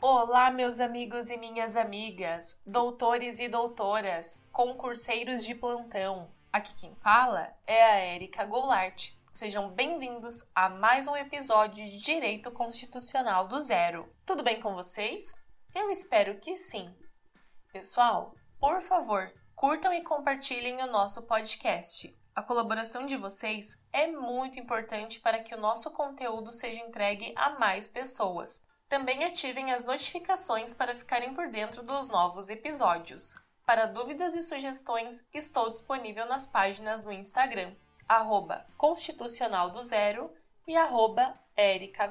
Olá, meus amigos e minhas amigas, doutores e doutoras, concurseiros de plantão. Aqui quem fala é a Érica Goulart. Sejam bem-vindos a mais um episódio de Direito Constitucional do Zero. Tudo bem com vocês? Eu espero que sim. Pessoal, por favor, curtam e compartilhem o nosso podcast. A colaboração de vocês é muito importante para que o nosso conteúdo seja entregue a mais pessoas. Também ativem as notificações para ficarem por dentro dos novos episódios. Para dúvidas e sugestões, estou disponível nas páginas do Instagram, arroba Constitucional do Zero e arroba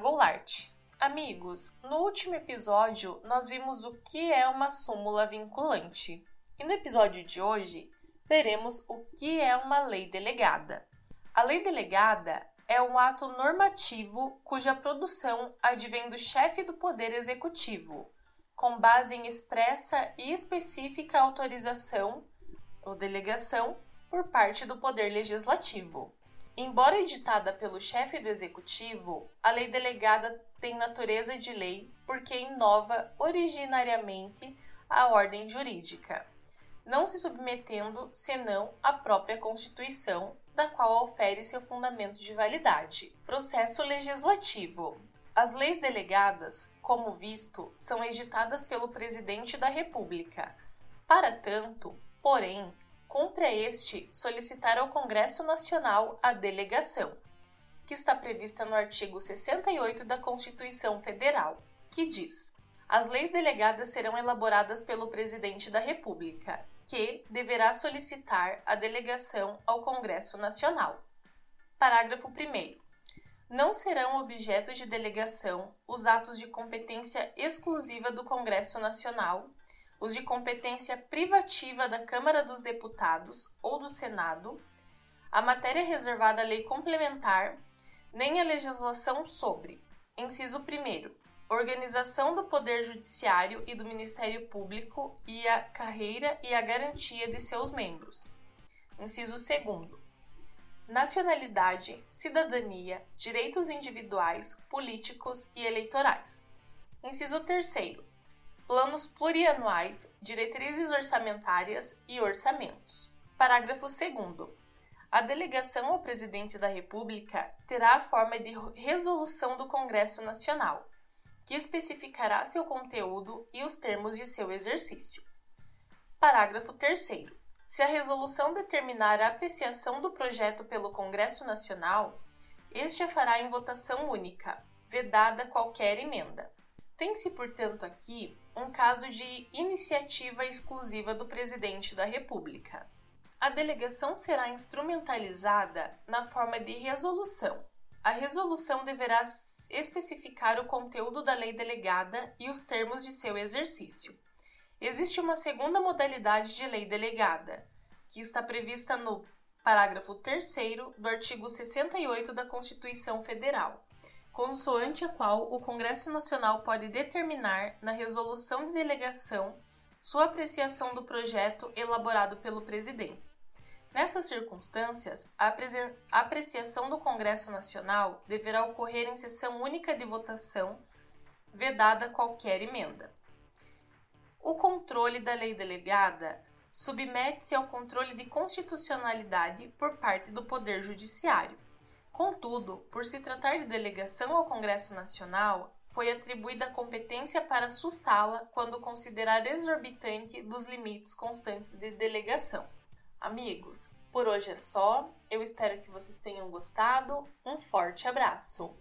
Goulart. Amigos, no último episódio nós vimos o que é uma súmula vinculante. E no episódio de hoje veremos o que é uma lei delegada. A lei delegada é um ato normativo cuja produção advém do chefe do Poder Executivo, com base em expressa e específica autorização ou delegação por parte do Poder Legislativo. Embora editada pelo chefe do Executivo, a lei delegada tem natureza de lei porque inova originariamente a ordem jurídica, não se submetendo senão à própria Constituição da qual ofere seu fundamento de validade. Processo legislativo. As leis delegadas, como visto, são editadas pelo Presidente da República. Para tanto, porém, cumpre a este solicitar ao Congresso Nacional a delegação, que está prevista no artigo 68 da Constituição Federal, que diz: as leis delegadas serão elaboradas pelo Presidente da República que deverá solicitar a delegação ao Congresso Nacional. Parágrafo 1. Não serão objeto de delegação os atos de competência exclusiva do Congresso Nacional, os de competência privativa da Câmara dos Deputados ou do Senado, a matéria reservada à lei complementar, nem a legislação sobre. Inciso 1 organização do Poder Judiciário e do Ministério Público e a carreira e a garantia de seus membros. Inciso 2. Nacionalidade, cidadania, direitos individuais, políticos e eleitorais. Inciso 3. Planos plurianuais, diretrizes orçamentárias e orçamentos. Parágrafo 2. A delegação ao Presidente da República terá a forma de resolução do Congresso Nacional que especificará seu conteúdo e os termos de seu exercício. Parágrafo 3. Se a resolução determinar a apreciação do projeto pelo Congresso Nacional, este a fará em votação única, vedada qualquer emenda. Tem-se, portanto, aqui um caso de iniciativa exclusiva do Presidente da República. A delegação será instrumentalizada na forma de resolução, a resolução deverá especificar o conteúdo da lei delegada e os termos de seu exercício. Existe uma segunda modalidade de lei delegada, que está prevista no parágrafo 3 do artigo 68 da Constituição Federal, consoante a qual o Congresso Nacional pode determinar, na resolução de delegação, sua apreciação do projeto elaborado pelo presidente. Nessas circunstâncias, a apreciação do Congresso Nacional deverá ocorrer em sessão única de votação, vedada qualquer emenda. O controle da lei delegada submete-se ao controle de constitucionalidade por parte do Poder Judiciário. Contudo, por se tratar de delegação ao Congresso Nacional, foi atribuída a competência para sustá-la quando considerar exorbitante dos limites constantes de delegação. Amigos, por hoje é só. Eu espero que vocês tenham gostado. Um forte abraço!